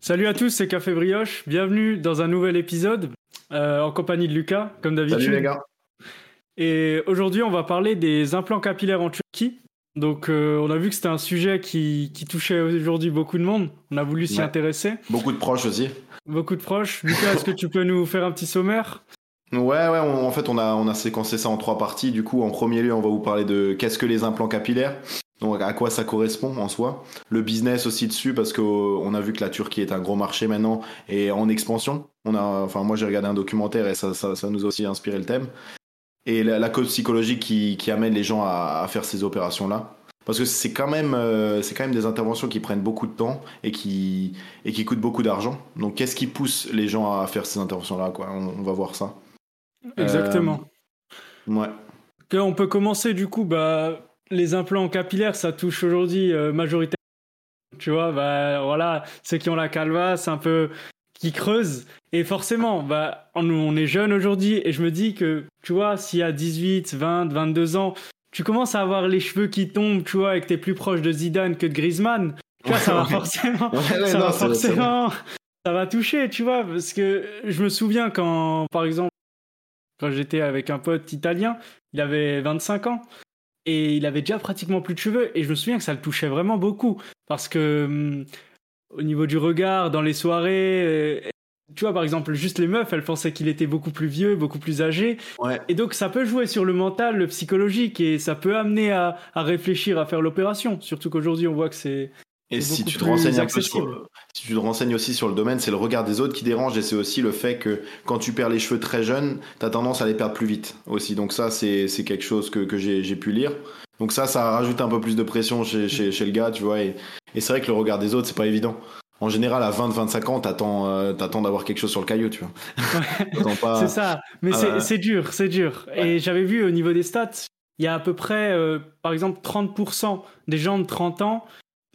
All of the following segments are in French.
Salut à tous, c'est Café Brioche. Bienvenue dans un nouvel épisode euh, en compagnie de Lucas, comme d'habitude. Salut les gars. Et aujourd'hui, on va parler des implants capillaires en Turquie. Donc, euh, on a vu que c'était un sujet qui, qui touchait aujourd'hui beaucoup de monde. On a voulu s'y Ouais. intéresser. Beaucoup de proches aussi. Beaucoup de proches. Lucas, est-ce que tu peux nous faire un petit sommaire? Ouais, ouais, on- en fait, on a, on a séquencé ça en trois parties. Du coup, en premier lieu, on va vous parler de qu'est-ce que les implants capillaires, donc à quoi ça correspond en soi? Le business aussi dessus, parce qu'on a vu que la Turquie est un gros marché maintenant et en expansion. On a, enfin, moi, j'ai regardé un documentaire et ça, ça, ça nous a aussi inspiré le thème. Et la, la cause psychologique qui, qui amène les gens à, à faire ces opérations-là. Parce que c'est quand même, euh, c'est quand même des interventions qui prennent beaucoup de temps et qui, et qui coûtent beaucoup d'argent. Donc, qu'est-ce qui pousse les gens à faire ces interventions-là, quoi? On, on va voir ça. Exactement. Ouais. Que on peut commencer du coup, bah, les implants capillaires, ça touche aujourd'hui euh, majoritairement, tu vois, bah, voilà, ceux qui ont la calvasse, un peu, qui creusent. Et forcément, bah, on, on est jeune aujourd'hui et je me dis que, tu vois, s'il y a 18, 20, 22 ans, tu commences à avoir les cheveux qui tombent, tu vois, et que t'es plus proche de Zidane que de Griezmann, tu vois, ça va forcément, Ouais, ça non, va forcément, ça va toucher, tu vois, parce que je me souviens quand, par exemple, quand j'étais avec un pote italien, il avait 25 ans et il avait déjà pratiquement plus de cheveux et je me souviens que ça le touchait vraiment beaucoup parce que hum, au niveau du regard dans les soirées euh, tu vois par exemple juste les meufs elles pensaient qu'il était beaucoup plus vieux beaucoup plus âgé Ouais. et donc ça peut jouer sur le mental le psychologique et ça peut amener à, à réfléchir à faire l'opération surtout qu'aujourd'hui on voit que c'est Et si tu te renseignes un peu accessible. sur, si tu te renseignes aussi sur le domaine, c'est le regard des autres qui dérange et c'est aussi le fait que quand tu perds les cheveux très jeunes, t'as tendance à les perdre plus vite aussi. Donc ça, c'est c'est quelque chose que, que j'ai j'ai pu lire. Donc ça, ça rajoute un peu plus de pression chez, chez, chez le gars, tu vois. Et, et c'est vrai que le regard des autres, c'est pas évident. En général, à 20-25 ans, t'attends euh, t'attends d'avoir quelque chose sur le caillou, tu vois. Pas... C'est ça, mais Ah c'est c'est dur, c'est dur. Et j'avais vu au niveau des stats, il y a à peu près, euh, par exemple, 30% des gens de 30 ans,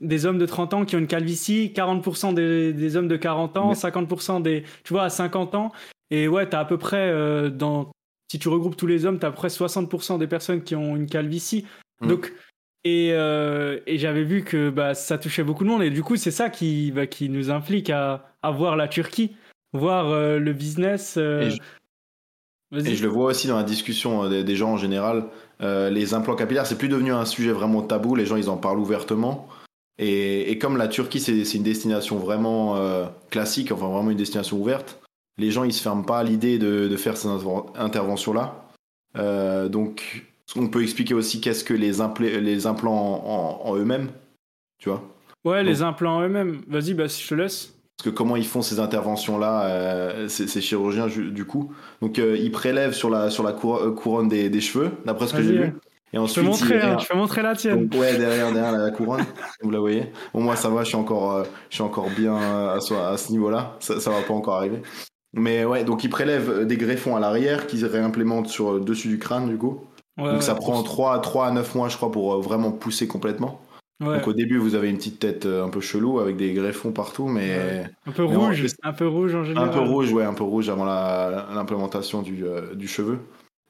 des hommes de 30 ans qui ont une calvitie, 40% des, des hommes de 40 ans, Ouais. 50% des, tu vois, à 50 ans. Et ouais, t'as à peu près, euh, dans, si tu regroupes tous les hommes, t'as à peu près 60% des personnes qui ont une calvitie. Mm. Donc, et, euh, et j'avais vu que bah, ça touchait beaucoup de monde. Et du coup, c'est ça qui, bah, qui nous implique à, à voir la Turquie, voir euh, le business. Et je- Vas-y. Et je le vois aussi dans la discussion des, des gens en général. euh, les implants capillaires, c'est plus devenu un sujet vraiment tabou. Les gens, ils en parlent ouvertement. Et, et comme la Turquie, c'est une destination vraiment euh, classique, enfin vraiment une destination ouverte, les gens, ils se ferment pas à l'idée de, de faire ces inter- interventions-là. Euh, donc, on peut expliquer aussi qu'est-ce que les, les implants en, en- en eux-mêmes, tu vois Ouais, les implants eux-mêmes. Vas-y, bah, je te laisse. Parce que comment ils font ces interventions-là, euh, ces, ces chirurgiens du coup. Donc euh, ils prélèvent sur la, sur la cour- couronne des, des cheveux, d'après ce que j'ai ouais. Et Je ensuite, peux montrer, ils- hein, peux montrer la tienne. Donc, ouais, derrière, derrière la couronne, vous la voyez. Bon, moi, ça va, je suis encore, euh, je suis encore bien euh, à ce, à ce niveau-là. Ça, ça va pas encore arriver. Mais ouais, donc ils prélèvent des greffons à l'arrière qu'ils réimplémentent sur le dessus du crâne, du coup. Ouais, donc ça ouais. prend 3, 3 à 9 mois, je crois, pour euh, vraiment pousser complètement. Ouais. Donc au début, vous avez une petite tête euh, un peu chelou avec des greffons partout, mais. Un peu Mais en rouge, plus- un peu rouge en un général. peu rouge, ouais, un peu rouge avant l'implémentation du, euh, du cheveu.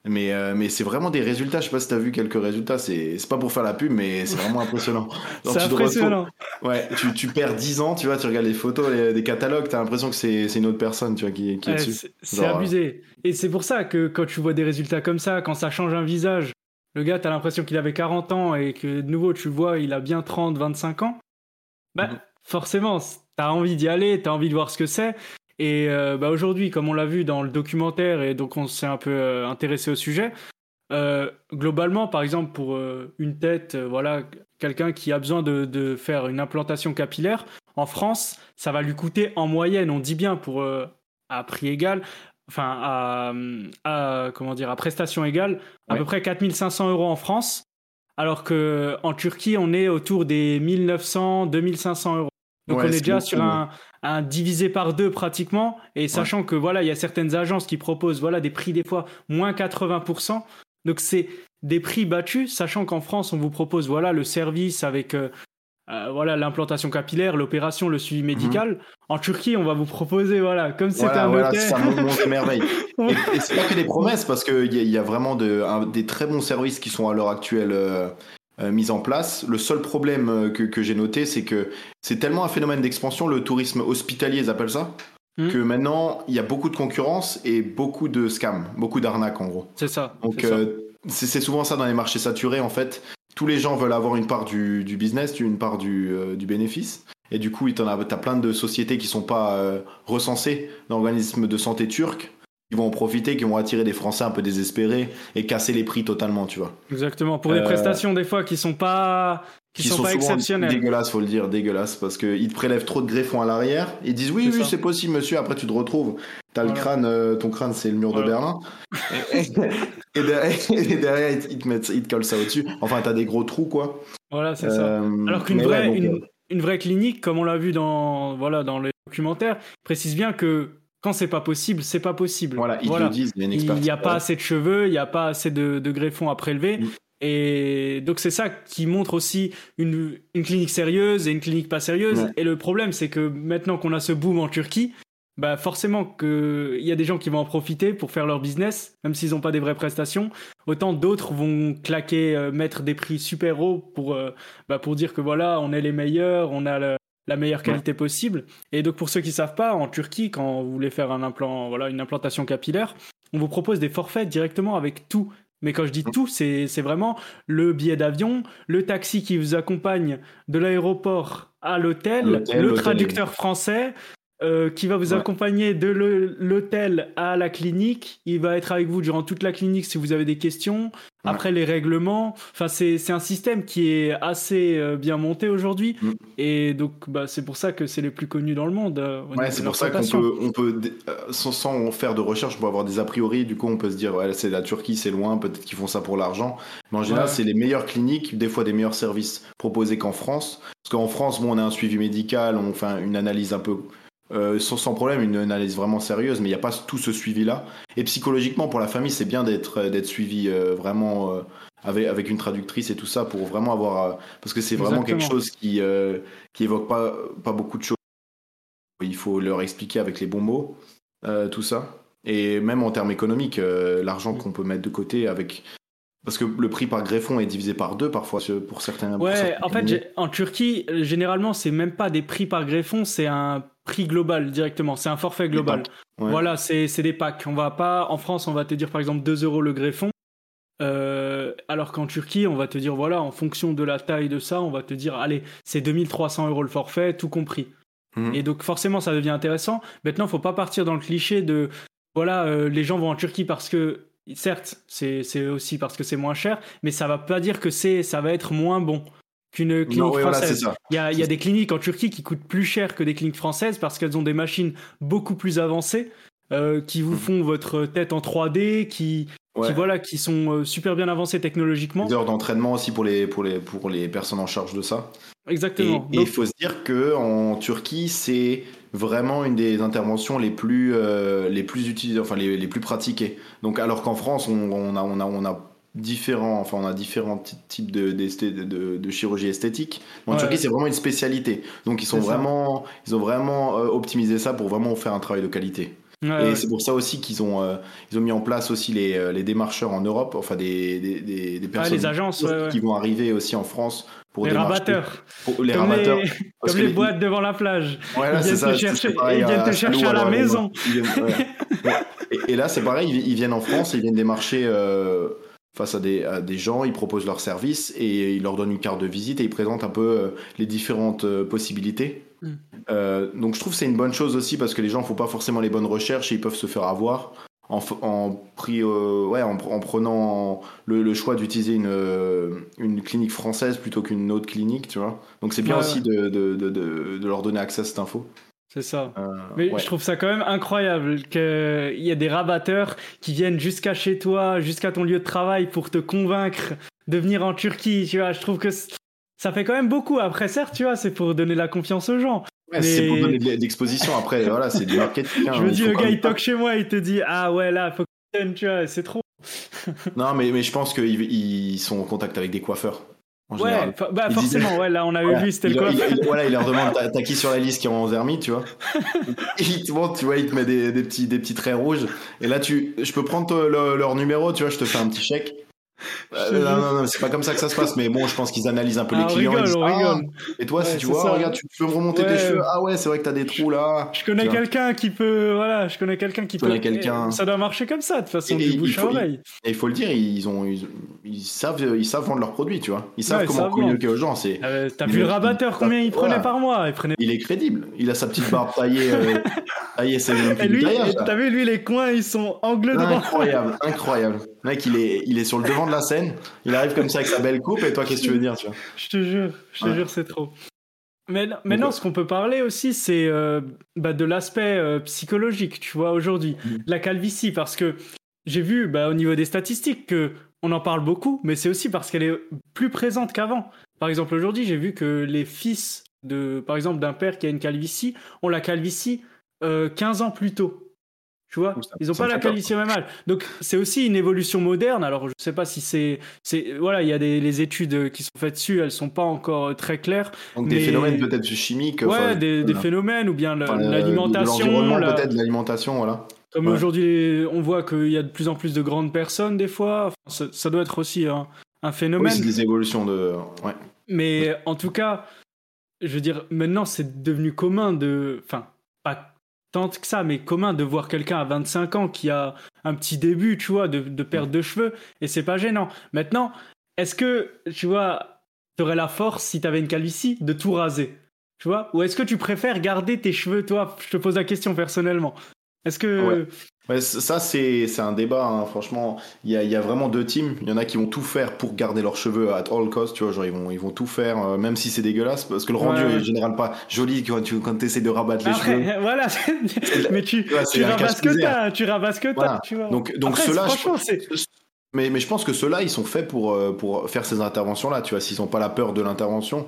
Mais, euh, mais c'est vraiment des résultats. Je sais pas si t'as vu quelques résultats. C'est c'est pas pour faire la pub, mais c'est vraiment impressionnant. C'est tu te impressionnant. Ouais, tu, tu perds 10 ans, tu vois, tu regardes les photos, les- des catalogues, t'as l'impression que c'est c'est une autre personne, tu vois, qui, qui est Ouais, dessus. c'est Genre, abusé. Et c'est pour ça que quand tu vois des résultats comme ça, quand ça change un visage, le gars, t'as l'impression qu'il avait 40 ans et que de nouveau, tu vois, il a bien 30, 25 ans. Bah, Mhm. forcément, t'as envie d'y aller, t'as envie de voir ce que c'est. Et euh, bah, aujourd'hui, comme on l'a vu dans le documentaire et donc on s'est un peu euh, intéressé au sujet, euh, globalement, par exemple, pour une tête, voilà, quelqu'un qui a besoin de, de faire une implantation capillaire, en France, ça va lui coûter en moyenne, on dit bien pour à prix égal, enfin à, à- comment dire, à prestation égale, à Ouais. peu près 4500 euros en France, alors que en Turquie, on est autour des 1900, 2500 euros. Donc Ouais, on est c'est déjà sur un, un divisé par deux pratiquement, et sachant que voilà, il y a certaines agences qui proposent voilà des prix des fois moins 80%. Donc c'est des prix battus, sachant qu'en France on vous propose voilà le service avec euh, euh, voilà l'implantation capillaire, l'opération, le suivi médical. En Turquie, on va vous proposer voilà comme c'était Voilà, un voilà, hôtel. ça montre merveille. Et, et c'est pas que des promesses, parce qu'il y, y a vraiment de, un- des très bons services qui sont à l'heure actuelle euh, mise en place. Le seul problème que, que j'ai noté, c'est que c'est tellement un phénomène d'expansion, le tourisme hospitalier, ils appellent ça, hmm. que maintenant, il y a beaucoup de concurrence et beaucoup de scams, beaucoup d'arnaques en gros. C'est ça. Donc, c'est souvent ça dans les marchés saturés, en fait. Tous les gens veulent avoir une part du, du business, une part du, du bénéfice. Et du coup, tu as, as, plein de sociétés qui sont pas recensées dans l'organisme de santé turc ils vont en profiter, qui vont attirer des Français un peu désespérés et casser les prix totalement, tu vois. Exactement. Pour des euh, prestations des fois qui sont pas qui, sont, pas exceptionnelles. Dégueulasses, faut le dire, dégueulasses, parce qu'ils te prélèvent trop de greffons à l'arrière. Ils disent oui, oui, c'est possible, monsieur. Après, tu te retrouves. T'as le crâne, euh, ton crâne, c'est le mur de Berlin. et, derrière, ils, te mettent, ils te collent ça au-dessus. Enfin, t'as des gros trous, quoi. Voilà, c'est ça. Euh, Alors qu'une vraie, une, une, vraie clinique, comme on l'a vu dans, voilà, dans les documentaires, précise bien que quand c'est pas possible, c'est pas possible. Voilà, ils le disent, il a n'y a pas assez de cheveux, il n'y a pas assez de, greffons à prélever. Mm. Et donc c'est ça qui montre aussi une, clinique sérieuse et une clinique pas sérieuse. Et le problème, c'est que maintenant qu'on a ce boom en Turquie, bah forcément qu'il y a des gens qui vont en profiter pour faire leur business, même s'ils n'ont pas des vraies prestations. Autant d'autres vont claquer, euh, mettre des prix super hauts pour, euh, bah, pour dire que voilà, on est les meilleurs, on a le, la meilleure qualité possible. Et donc pour ceux qui savent pas, en Turquie, quand vous voulez faire un implant, voilà, une implantation capillaire, on vous propose des forfaits directement avec tout. Mais quand je dis tout, c'est vraiment le billet d'avion, le taxi qui vous accompagne de l'aéroport à l'hôtel, le traducteur français, euh, qui va vous accompagner de l'hôtel à la clinique. Il va être avec vous durant toute la clinique si vous avez des questions. Après les règlements, enfin c'est un système qui est assez euh, bien monté aujourd'hui mm. et donc bah, c'est pour ça que c'est les plus connus dans le monde. Euh, ouais, c'est pour ça qu'on peut, on peut sans, sans, faire de recherche, on peut avoir des a priori. Du coup, on peut se dire ouais, c'est la Turquie, c'est loin, peut-être qu'ils font ça pour l'argent. Mais en général, c'est les meilleures cliniques, des fois des meilleurs services proposés qu'en France. Parce qu'en France, bon, on a un suivi médical, on fait une analyse un peu euh, sans, problème, une analyse vraiment sérieuse, mais il n'y a pas tout ce suivi-là. Et psychologiquement, pour la famille, c'est bien d'être euh, d'être suivi euh, vraiment avec, avec une traductrice et tout ça pour vraiment avoir. parce que c'est vraiment quelque chose qui, qui évoque pas, pas beaucoup de choses. Il faut leur expliquer avec les bons mots tout ça. Et même en termes économiques, l'argent qu'on peut mettre de côté avec. Parce que le prix par greffon est divisé par deux parfois pour certains. Ouais, en fait, en Turquie, généralement, c'est même pas des prix par greffon, c'est un prix global directement. C'est un forfait global. Voilà, c'est des packs. On va pas, en France, on va te dire par exemple 2 euros le greffon. Euh, alors qu'en Turquie, on va te dire, voilà, en fonction de la taille de ça, on va te dire, allez, c'est 2300 euros le forfait, tout compris. Mhm. Et donc forcément, ça devient intéressant. Maintenant, faut pas partir dans le cliché de, voilà, euh, les gens vont en Turquie parce que, certes, c'est aussi parce que c'est moins cher, mais ça va pas dire que c'est, ça va être moins bon qu'une clinique française. il y a, des cliniques en Turquie qui coûtent plus cher que des cliniques françaises parce qu'elles ont des machines beaucoup plus avancées euh, qui vous hmm. font votre tête en 3D, qui, voilà, qui sont euh, super bien avancées technologiquement. Des heures d'entraînement aussi pour les, pour, les, pour les personnes en charge de ça. Exactement. Et il faut se dire que en Turquie, c'est vraiment une des interventions les plus, euh, les plus utilisées, enfin les, les, plus pratiquées. Donc alors qu'en France, on, on, a, on, a, on a différents, enfin on a différents types de, de, de, chirurgie esthétique. En Turquie, c'est vraiment une spécialité. Donc ils sont vraiment, ils ont vraiment euh, optimisé ça pour vraiment faire un travail de qualité. et c'est pour ça aussi qu'ils ont, euh, ils ont mis en place aussi les, euh, les démarcheurs en Europe, enfin des, des, des personnes les agences, qui vont arriver aussi en France pour les rabatteurs. les comme rabatteurs. Les, comme les, boîtes devant la plage. ils viennent te chercher, ils viennent te chercher à, la maison. et, et, là, c'est pareil, ils, viennent en France, ils viennent démarcher face à des, des, gens, ils proposent leurs services et ils leur donnent une carte de visite et ils présentent un peu euh, les différentes euh, possibilités. Mm. Euh, donc je trouve que c'est une bonne chose aussi parce que les gens ne font pas forcément les bonnes recherches et ils peuvent se faire avoir en, en, ouais, en, en prenant le, choix d'utiliser une, une clinique française plutôt qu'une autre clinique, tu vois. Donc c'est bien aussi de, de, de, de, leur donner accès à cette info. C'est ça. Euh, mais je trouve ça quand même incroyable qu'il y ait des rabatteurs qui viennent jusqu'à chez toi, jusqu'à ton lieu de travail pour te convaincre de venir en Turquie. Tu vois, je trouve que ça fait quand même beaucoup. Après, certes, tu vois, c'est pour donner la confiance aux gens. C'est pour donner de l'exposition. Après, voilà, c'est du marketing. Hein. je me dis, le gars, il toque chez moi, il te dit, ah ouais, là, faut que tu vois, c'est trop. non, mais, mais je pense qu'ils sont en contact avec des coiffeurs ouais, bah forcément, ouais, là on avait vu, c'était le quoi. voilà, il leur demande t'as qui sur la liste qui est en zermite, tu vois? il te tu vois, il te met des, des, petits, des petits traits rouges. Et là, tu, je peux prendre leur numéro, tu vois, je te fais un petit chèque. Euh, non, non, non, c'est pas comme ça que ça se passe, mais bon, je pense qu'ils analysent un peu les Ah, clients. ils rigole, disent, on Ah, et toi, si tu vois, ça. regarde, tu peux me remonter Ouais. tes cheveux. Ah ouais, c'est vrai que t'as des trous là. Je connais quelqu'un qui peut, voilà, je connais quelqu'un qui Je connais peut. quelqu'un. Et Ça doit marcher comme ça, de toute façon, Et- du et bouche il à faut- oreille. Et il faut le dire, ils, ont, ils, ils savent, ils savent vendre leurs produits, tu vois. Ils savent Ouais, comment savent communiquer aux gens. C'est, Euh, T'as vu le rabatteur, combien il prenait Voilà. par mois Il prenait. il est crédible. Il a sa petite barbe taillée. euh, taillée, c'est même Et plus du lui, et t'as vu, lui, les coins, ils sont angle droit. Incroyable, incroyable. Le mec, il est, il est sur le devant de la scène. Il arrive comme ça avec sa belle coupe. Et toi, qu'est-ce que tu veux dire, tu vois? Je te jure, je te Ouais. jure, c'est trop. Mais maintenant, ce qu'on peut parler aussi, c'est euh, bah, de l'aspect euh, psychologique, tu vois, aujourd'hui. Mhm. La calvitie, parce que j'ai vu bah, au niveau des statistiques que on en parle beaucoup, mais c'est aussi parce qu'elle est plus présente qu'avant. Par exemple, aujourd'hui, j'ai vu que les fils de, par exemple, d'un père qui a une calvitie ont la calvitie euh, 15 ans plus tôt. Tu vois, ça- ils n'ont pas la au même âge. Donc c'est aussi une évolution moderne. Alors je sais pas si c'est, c'est voilà, il y a des les études qui sont faites dessus, elles sont pas encore euh, très claires. Donc, des phénomènes peut-être chimiques. Ouais, enfin, des, des phénomènes ou bien enfin, l'alimentation. L'environnement, la- peut-être, l'alimentation, voilà. Comme Ouais. aujourd'hui, on voit qu'il y a de plus en plus de grandes personnes des fois. Enfin, ça, ça doit être aussi un, un Oui, phénomène. c'est des évolutions de. Ouais. Mais en tout cas, je veux dire, maintenant c'est devenu commun de. Enfin, pas tant que ça, mais commun de voir quelqu'un à 25 ans qui a un petit début, tu vois, de, de perte de cheveux, et c'est pas gênant. Maintenant, est-ce que, tu vois, t'aurais la force, si t'avais une calvitie, de tout raser Tu vois? Ou est-ce que tu préfères garder tes cheveux, toi Je te pose la question personnellement. Est-ce que. Ouais. Ouais, ça, c'est c'est un débat, hein, franchement. Il y a, y a vraiment deux teams. Il y en a qui vont tout faire pour garder leurs cheveux at all cost, tu vois. Genre, ils vont, ils vont tout faire, euh, même si c'est dégueulasse, parce que le rendu Ouais, ouais. est en général pas joli quand tu quand essaies de rabattre les cheveux. Voilà, mais tu, c'est tu ce que t'as, tu rabats ce que t'as, Voilà. tu vois. Donc, donc Après, franchement, c'est. Mais, mais je pense que ceux-là, ils sont faits pour, euh, pour faire ces interventions-là, tu vois. S'ils n'ont pas la peur de l'intervention,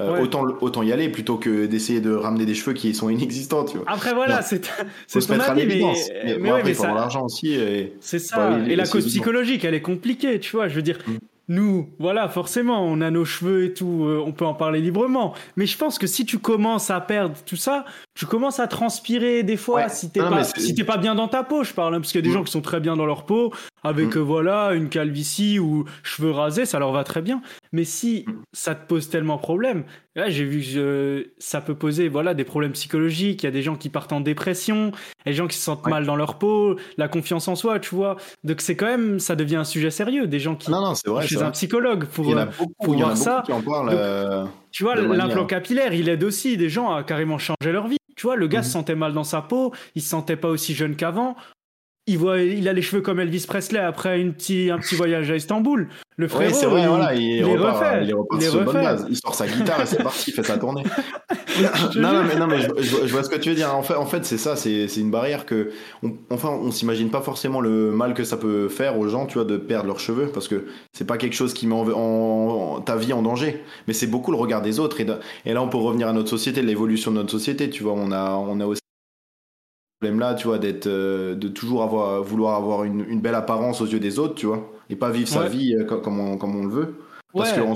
euh, Ouais. autant, autant y aller plutôt que d'essayer de ramener des cheveux qui sont inexistants, tu vois. Après, voilà, c'est ton avis, mais. Mais, mais ouais, après, mais ça- l'argent aussi. Et... c'est ça. Bah oui, et la cause psychologique, elle est compliquée, tu vois. Je veux dire, Mm. Nous, voilà, forcément, on a nos cheveux et tout, euh, on peut en parler librement. Mais je pense que si tu commences à perdre tout ça, tu commences à transpirer des fois. Ouais. Si t'es pas, si t'es pas bien dans ta peau, je parle, hein, parce qu'il y a des Mm. gens qui sont très bien dans leur peau, avec Mm. euh, voilà une calvitie ou cheveux rasés, ça leur va très bien. Mais si Mm. ça te pose tellement problème, là j'ai vu que euh, ça peut poser voilà des problèmes psychologiques. Il y a des gens qui partent en dépression, il y a des gens qui se sentent Ouais. mal dans leur peau, la confiance en soi, tu vois. Donc c'est quand même, ça devient un sujet sérieux. Des gens qui Non, non, c'est vrai. chez un vrai. psychologue pour, Il y en a euh, beaucoup, pour il y en a voir beaucoup ça. qui en parlent. Donc, euh, tu vois, l'implant capillaire, il aide aussi des gens à carrément changer leur vie. Tu vois, le gars Mhm. se sentait mal dans sa peau, il se sentait pas aussi jeune qu'avant. Il, voit, il a les cheveux comme Elvis Presley après une petit, un petit voyage à Istanbul. Le frérot, c'est vrai, il, voilà, il, il est repart, refait, il sur bonne base. Il sort sa guitare et c'est parti, il fait sa tournée. non, non, mais, non, mais je, je vois- je vois ce que tu veux dire. En fait, en fait c'est ça, c'est une barrière que. On, enfin, on s'imagine pas forcément le mal que ça peut faire aux gens, tu vois, de perdre leurs cheveux, parce que c'est pas quelque chose qui met en, en- en- ta vie en danger, mais c'est beaucoup le regard des autres. Et, de- et là, on peut revenir à notre société, l'évolution de notre société, tu vois. On a, on a aussi problème-là, tu vois, d'être, euh, de toujours avoir, vouloir avoir une, une belle apparence aux yeux des autres, tu vois, et pas vivre sa vie euh, comme, comme on, comme on le veut. Parce Ouais. que en-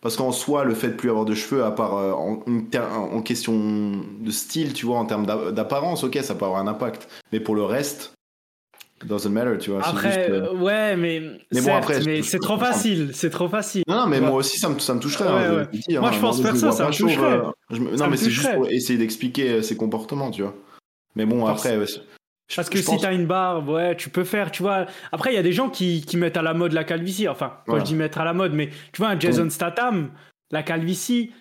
parce qu'en soi, le fait de plus avoir de cheveux, à part euh, en, question de style, tu vois, en termes d'a- d'apparence, ok, ça peut avoir un impact. Mais pour le reste, it doesn't matter, tu vois. Après, juste, ouais, mais, Mais bon, c'est trop facile, c'est trop facile. Non, non, mais moi aussi, ça me, ça me toucherait. Ouais, hein, je ouais. dire, Moi, hein, je pense faire ça, ça me toucherait. Non, mais c'est juste pour essayer d'expliquer ses comportements, tu vois. Mais bon, Parce- après. je- Parce que je si pense- t'as une barbe, ouais, tu peux faire, tu vois. Après, il y a des gens qui, qui mettent à la mode la calvitie. Enfin, quand Voilà. je dis mettre à la mode, mais tu vois, un Jason Statham, la calvitie,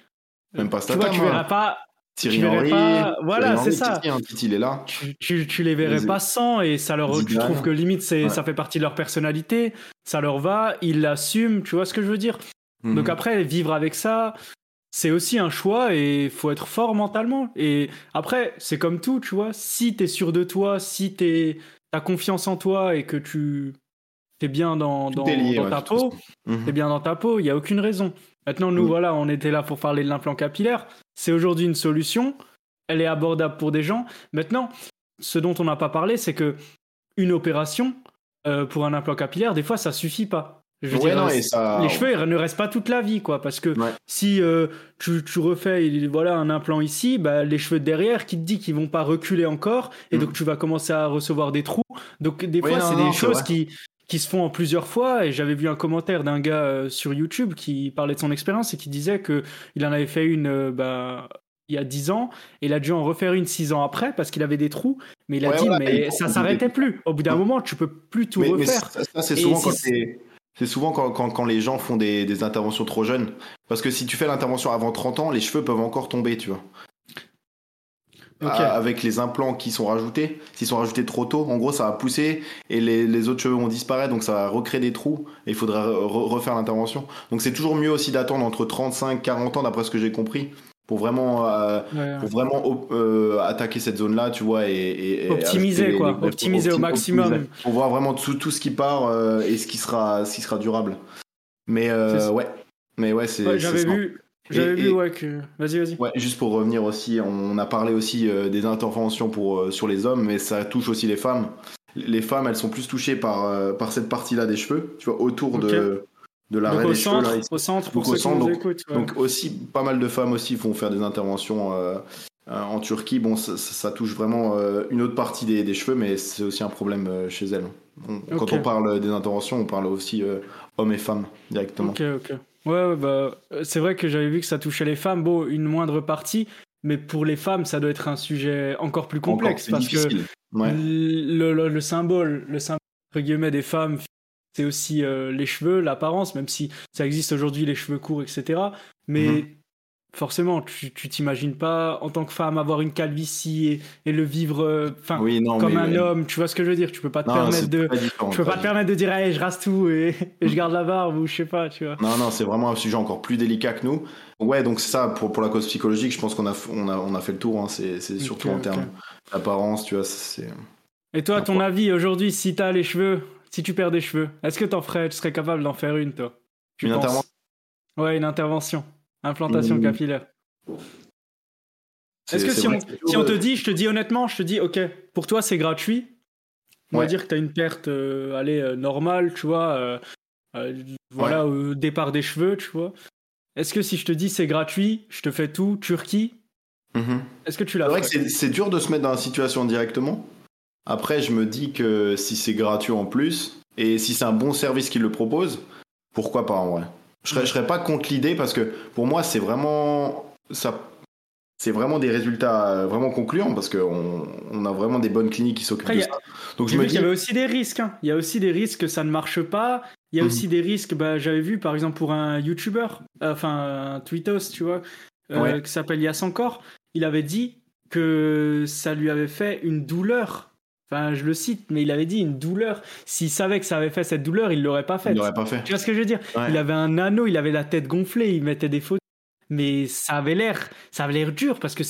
Même pas tu vois, Statham, tu hein. verras pas, Thierry tu verrais Henry. pas- voilà, c'est ça. Titi, hein, Titi, il est là. tu, tu, tu les verrais pas sans et ça leur, tu trouves que limite c'est, Ouais. ça fait partie de leur personnalité, ça leur va, ils l'assument, tu vois ce que je veux dire. Donc Mhm. après, vivre avec ça, c'est aussi un choix et faut être fort mentalement. Et après, c'est comme tout, tu vois. Si t'es sûr de toi, si t'es, t'as confiance en toi et que tu t'es bien dans, dans, est lié, dans ouais, ta peau, Mhm. t'es bien dans ta peau, il y a aucune raison. Maintenant, nous, Mm. voilà, on était là pour parler de l'implant capillaire. C'est aujourd'hui une solution. Elle est abordable pour des gens. Maintenant, ce dont on n'a pas parlé, c'est que une opération euh, pour un implant capillaire, des fois, ça suffit pas. Je veux Ouais, dire, non, et ça. les cheveux ils ne restent pas toute la vie quoi parce que Ouais. si euh, tu, tu refais il- voilà un implant ici bah, les cheveux de derrière qui te dit qu'ils vont pas reculer encore et Mm. donc tu vas commencer à recevoir des trous donc des fois c'est des choses qui qui se font en plusieurs fois. Et j'avais vu un commentaire d'un gars euh, sur YouTube qui parlait de son expérience et qui disait que il en avait fait une euh, bah, il y a 10 ans et il a dû en refaire une 6 ans après parce qu'il avait des trous. Mais il a dit, mais ça s'arrêtait plus. Au bout d'un moment, tu peux plus tout refaire. ça, c'est souvent quand c'est souvent quand, quand, les gens font des, des, interventions trop jeunes. Parce que si tu fais l'intervention avant 30 ans, les cheveux peuvent encore tomber, tu vois. Avec les implants qui sont rajoutés, s'ils sont rajoutés trop tôt, en gros, ça va pousser et les, les autres cheveux vont disparaître, donc ça va recréer des trous et il faudra refaire l'intervention. Donc c'est toujours mieux aussi d'attendre entre 35 40 ans, d'après ce que j'ai compris, pour vraiment, euh, pour vraiment euh, attaquer cette zone-là, tu vois, et, optimiser quoi, optimiser au maximum. Pour voir vraiment tout, tout ce qui part euh, et ce qui sera, ce qui sera durable. Mais ouais, mais ouais, c'est. J'avais vu. J'avais vu, ouais, que. Vas-y, vas-y. Ouais, juste pour revenir aussi, on a parlé aussi des interventions pour, sur les hommes, mais ça touche aussi les femmes. Les femmes, elles sont plus touchées par, par cette partie-là des cheveux, tu vois, autour de de l'arrêt des cheveux. Là, au centre, pour ceux qui nous écoutent. Donc aussi, pas mal de femmes aussi vont faire des interventions euh, euh, en Turquie. Bon, ça, touche vraiment euh, une autre partie des, des cheveux, mais c'est aussi un problème chez elles. Quand on parle des interventions, on parle aussi hommes et femmes directement. Ok, ok. Ouais, bah, c'est vrai que j'avais vu que ça touchait les femmes. Bon, une moindre partie, mais pour les femmes, ça doit être un sujet encore plus complexe parce que le, le, symbole, le symbole entre guillemets des femmes c'est aussi euh, les cheveux, l'apparence, même si ça existe aujourd'hui les cheveux courts, etc. Mais mhm. forcément, tu t'imagines pas en tant que femme avoir une calvitie et, le vivre, euh, enfin, comme un homme. Tu vois ce que je veux dire? Tu peux pas te permettre de, tu peux pas, te permettre de dire, je rase tout et, je garde la barbe ou je sais pas, tu vois. Non, non, c'est vraiment un sujet encore plus délicat que nous. Ouais, donc c'est ça pour, pour la cause psychologique. Je pense qu'on a, on a, on a fait le tour. Hein. C'est surtout en termes d'apparence, tu vois. C'est. Et toi, ton avis aujourd'hui, si t'as les cheveux si tu perds des cheveux, est-ce que t'en ferais, tu serais capable d'en faire une, toi? Une intervention Ouais, une intervention. Implantation mmh. capillaire. Est-ce que si, on, si on, te dit, je te dis honnêtement, je te dis, ok, pour toi c'est gratuit, on va dire que tu as une perte euh, allez, euh, normale, tu vois, euh, voilà, au départ des cheveux, tu vois. Est-ce que si je te dis c'est gratuit, je te fais tout, Turquie, mmh est-ce que tu l'as C'est vrai que c'est dur de se mettre dans la situation directement. Après, je me dis que si c'est gratuit en plus, et si c'est un bon service qui le propose, pourquoi pas en vrai je serais, serais pas contre l'idée parce que pour moi, c'est vraiment ça. C'est vraiment des résultats euh, vraiment concluants parce qu'on on a vraiment des bonnes cliniques qui s'occupent de ça. Donc je me dis. Il y a aussi des risques. Hein. Il y a aussi des risques que ça ne marche pas. Il y a mhm. aussi des risques. Bah, J'avais vu par exemple pour un YouTuber, euh, enfin un tweetos, tu vois, euh, qui s'appelle Yass encore. Il avait dit que ça lui avait fait une douleur Enfin, je le cite, mais il avait dit une douleur. S'il savait que ça avait fait cette douleur, il l'aurait pas fait. Il l'aurait pas fait. Tu vois ce que je veux dire? Il avait un anneau, il avait la tête gonflée, il mettait des photos. Mais ça avait l'air, ça avait l'air dur parce que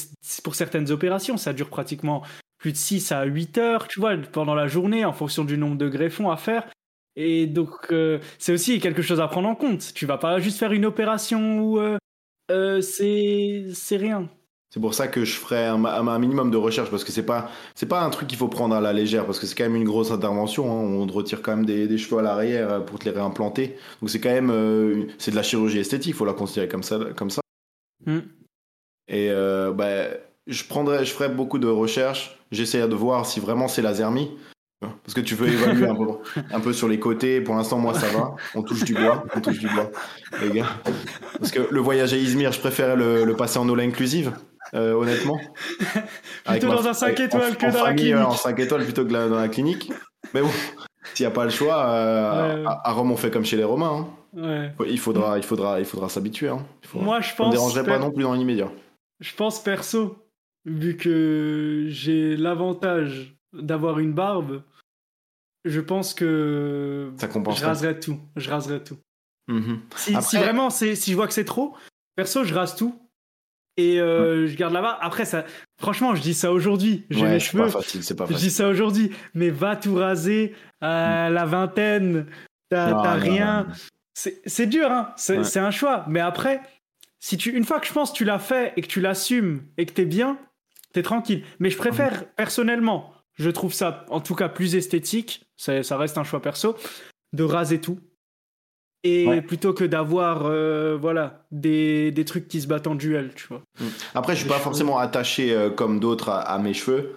pour certaines opérations, ça dure pratiquement plus de 6 à 8 heures, tu vois, pendant la journée, en fonction du nombre de greffons à faire. Et donc, euh, c'est aussi quelque chose à prendre en compte. Tu vas pas juste faire une opération où euh, euh, c'est rien. C'est pour ça que je ferai un, minimum de recherche parce que c'est pas c'est pas un truc qu'il faut prendre à la légère parce que c'est quand même une grosse intervention. Hein. On te retire quand même des, cheveux à l'arrière euh, pour te les réimplanter. Donc c'est quand même euh, c'est de la chirurgie esthétique, il faut la considérer comme ça comme ça. Hmm. Et euh, bah, je prendrai je ferai beaucoup de recherches. J'essaierai de voir si vraiment c'est la zermie. Parce que tu veux évaluer un peu, sur les côtés. Pour l'instant, moi, ça va. On touche du bois. On touche du bois, les gars. Parce que le voyage à Izmir, je préfère le, le passer en aula inclusive. Euh, honnêtement. plutôt dans un 5 étoiles que dans la clinique. en 5 étoiles plutôt que dans la clinique. Mais bon, s'il n'y a pas le choix, euh, à, Rome on fait comme chez les Romains. Hein. Il faudra, il faudra, il faudra s'habituer. Hein. Moi, je pense. ne dérangerait pas non plus dans l'immédiat. Je pense perso, vu que j'ai l'avantage d'avoir une barbe, je pense que ça compense. Je raserai tout. Je raserai tout. Mhm. Si, si, vraiment, si je vois que c'est trop, perso, je rase tout et euh, je garde là-bas. Après, ça, franchement, je dis ça aujourd'hui. J'ai mes cheveux. Pas facile, c'est pas facile. Je dis ça aujourd'hui. Mais va tout raser à la vingtaine. T'as rien. C'est dur, hein. C'est un choix. Mais après, si tu, une fois que je pense que tu l'as fait et que tu l'assumes et que t'es bien, t'es tranquille. Mais je préfère personnellement, je trouve ça en tout cas plus esthétique. Ça reste un choix perso de raser tout et plutôt que d'avoir euh, voilà des, des, trucs qui se battent en duel tu vois mm. après je suis pas forcément attaché euh, comme d'autres à, mes cheveux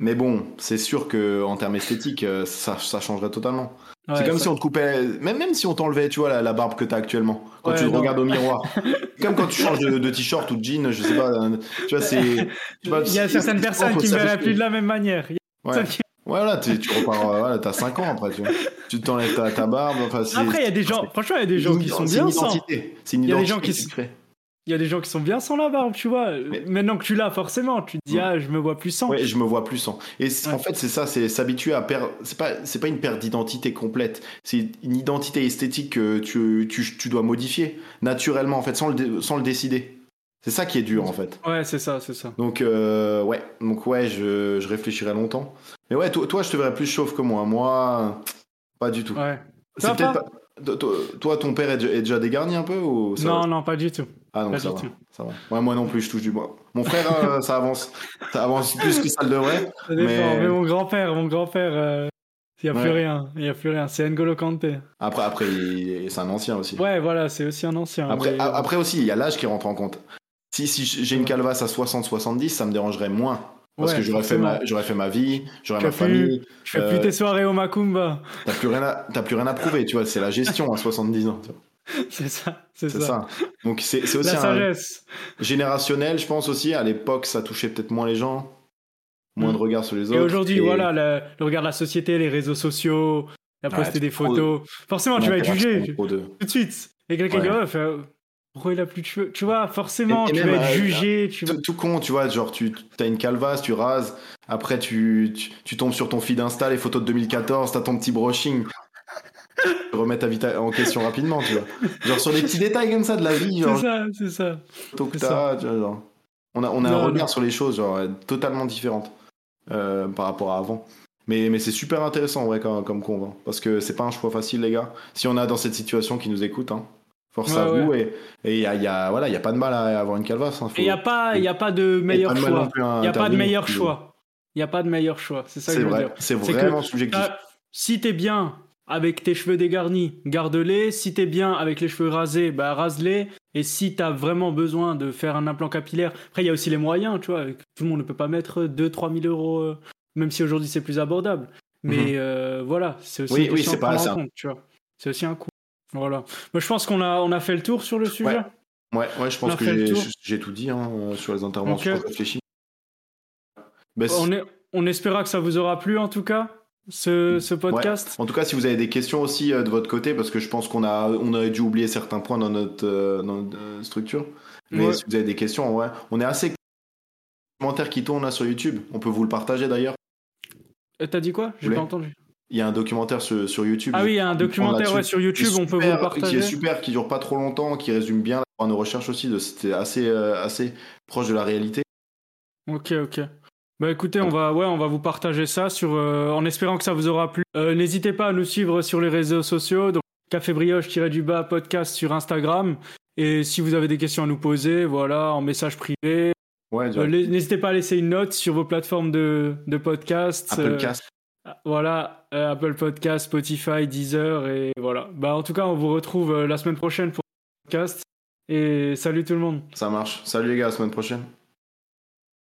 Mais bon, c'est sûr que en termes esthétiques, euh, ça, ça changerait totalement. c'est comme ça- si on te coupait, même, même si on t'enlevait, tu vois, la, la barbe que t'as actuellement. Quand Ouais, tu te non. regardes au miroir. comme quand tu changes de, de t-shirt ou de jean, je sais pas. Tu vois, c'est. Il y a certaines personnes qui me verraient plus de la même manière. Il y a Ouais. Voilà, tu, tu repars, euh, voilà, t'as 5 ans après, tu vois. Tu t'enlèves ta, ta barbe, enfin. Après, il y a des gens, franchement, il y a des gens qui sont bien sans. identité. C'est une Il y a des identité gens qui que tu s- crées. Il y a des gens qui sont bien sans la barbe, tu vois. Mais- Maintenant que tu l'as, forcément, tu te dis, Ouais. ah, je me vois plus sans. Ouais, je me vois plus sans. Et Ouais. en fait, c'est ça, c'est s'habituer à perdre. C'est pas, c'est pas une perte d'identité complète. C'est une identité esthétique que tu, tu, tu dois modifier naturellement, en fait, sans le, sans le décider. C'est ça qui est dur, en fait. Ouais, c'est ça, c'est ça. Donc, euh, ouais, donc ouais, je, je réfléchirai longtemps. Mais ouais, toi, toi, je te verrais plus chauve que moi. Moi, pas du tout. Ouais. C'est Toi, peut-être pas Toi, ton père est déjà, dégarni un peu ou ça Non, va non, pas du tout. Ah donc pas ça du va, tout. ça va. Ouais, moi non plus, je touche du bois. Mon frère, euh, ça avance, ça avance plus que ça le devrait. Ça dépend. Mais- Mais, mon grand-père, mon grand-père, euh, il n'y a plus rien. Il n'y a plus rien. C'est N'Golo Kanté. Après, après, c'est un ancien aussi. Ouais, voilà, c'est aussi un ancien. Après, mais- après aussi, il y a l'âge qui rentre en compte. Si, si j'ai une calvasse à 60-70, ça me dérangerait moins. Parce Ouais, que j'aurais fait, ma, fait ma vie, j'aurais ma as plus- famille. Je fais euh, plus tes soirées au Macumba. T'as plus, rien à- t'as plus rien à prouver, tu vois. C'est la gestion à 70 ans. C'est ça, c'est ça. ça. Donc c'est aussi La un sagesse. générationnel, je pense aussi. À l'époque, ça touchait peut-être moins les gens. Moins Mm. de regard sur les autres. Et aujourd'hui, Et voilà, le, le regard de la société, les réseaux sociaux, la poster des photos. Forcément, tu vas être jugé tout de suite. Et quelqu'un Ouais. Pourquoi il a plus de cheveux? Tu vois, forcément, Et- et tu vas être euh, jugé. Tu vas... tout, con, tu vois, genre tu as une calvasse, tu rases, après tu, tu, tu tombes sur ton feed Insta, les photos de 2014, t'as ton petit brushing. Tu remets ta vie en question rapidement, tu vois. Genre sur des petits détails comme ça de la vie, C'est ça, c'est ça. que t'as, tu vois, genre. On a, on a Non, un regard non. sur les choses, genre totalement différente euh, par rapport à avant. Mais, mais c'est super intéressant, ouais, comme, comme convent. Parce que c'est pas un choix facile, les gars. Si on a dans cette situation qui nous écoute, hein, force Ouais, à vous. ouais. Et il y a, y a- voilà, y a pas de mal à avoir une calvasse. hein, faut- Et il n'y a, pas- y a pas de meilleur choix. Il n'y a pas de meilleur choix. Il n'y a pas de meilleur choix. C'est ça que C'est je veux vrai, dire. c'est vraiment subjectif. Si t'es bien avec tes cheveux dégarnis, garde-les. Si t'es bien avec les cheveux rasés, bah rase-les. Et si t'as vraiment besoin de faire un implant capillaire, après il y a aussi les moyens, tu vois. Tout le monde ne peut pas mettre 2-3 000 euros, euh, même si aujourd'hui c'est plus abordable. Mais euh, voilà, c'est aussi Mhm. Oui, une pas en compte, tu vois. C'est aussi un coût. Voilà. Moi, je pense qu'on a, on a fait le tour sur le sujet. Ouais, ouais, je pense a que j'ai tout dit hein, euh, sur les interventions. Ok. Je réfléchis. Ben, c- On, est, on espéra que ça vous aura plu en tout cas, ce, ce podcast. En tout cas, si vous avez des questions aussi euh, de votre côté, parce que je pense qu'on a, on aurait dû oublier certains points dans notre, euh, dans notre, euh, structure. Mais Ouais. si vous avez des questions, ouais, on est assez commentaires qui tournent là sur YouTube. On peut vous le partager d'ailleurs. T'as dit quoi? J'ai pas entendu. Il y a un documentaire sur, sur YouTube. Ah oui, il y a un documentaire ouais, sur YouTube, on peut vous partager. Qui est super, qui dure pas trop longtemps, qui résume bien nos recherches aussi. C'était assez, euh, assez proche de la réalité. Ok, ok. Bah écoutez, on va, ouais, on va vous partager ça sur, euh, en espérant que ça vous aura plu. Euh, N'hésitez pas à nous suivre sur les réseaux sociaux, donc Café Brioche-du-bas podcast sur Instagram. Et si vous avez des questions à nous poser, voilà, en message privé. Ouais, N'hésitez pas à laisser une note sur vos plateformes de, de podcast. Apple euh, Cast. Voilà, euh, Apple Podcast, Spotify, Deezer et voilà. Bah en tout cas, on vous retrouve euh, la semaine prochaine pour le podcast. Et salut tout le monde. Ça marche. Salut les gars, la semaine prochaine.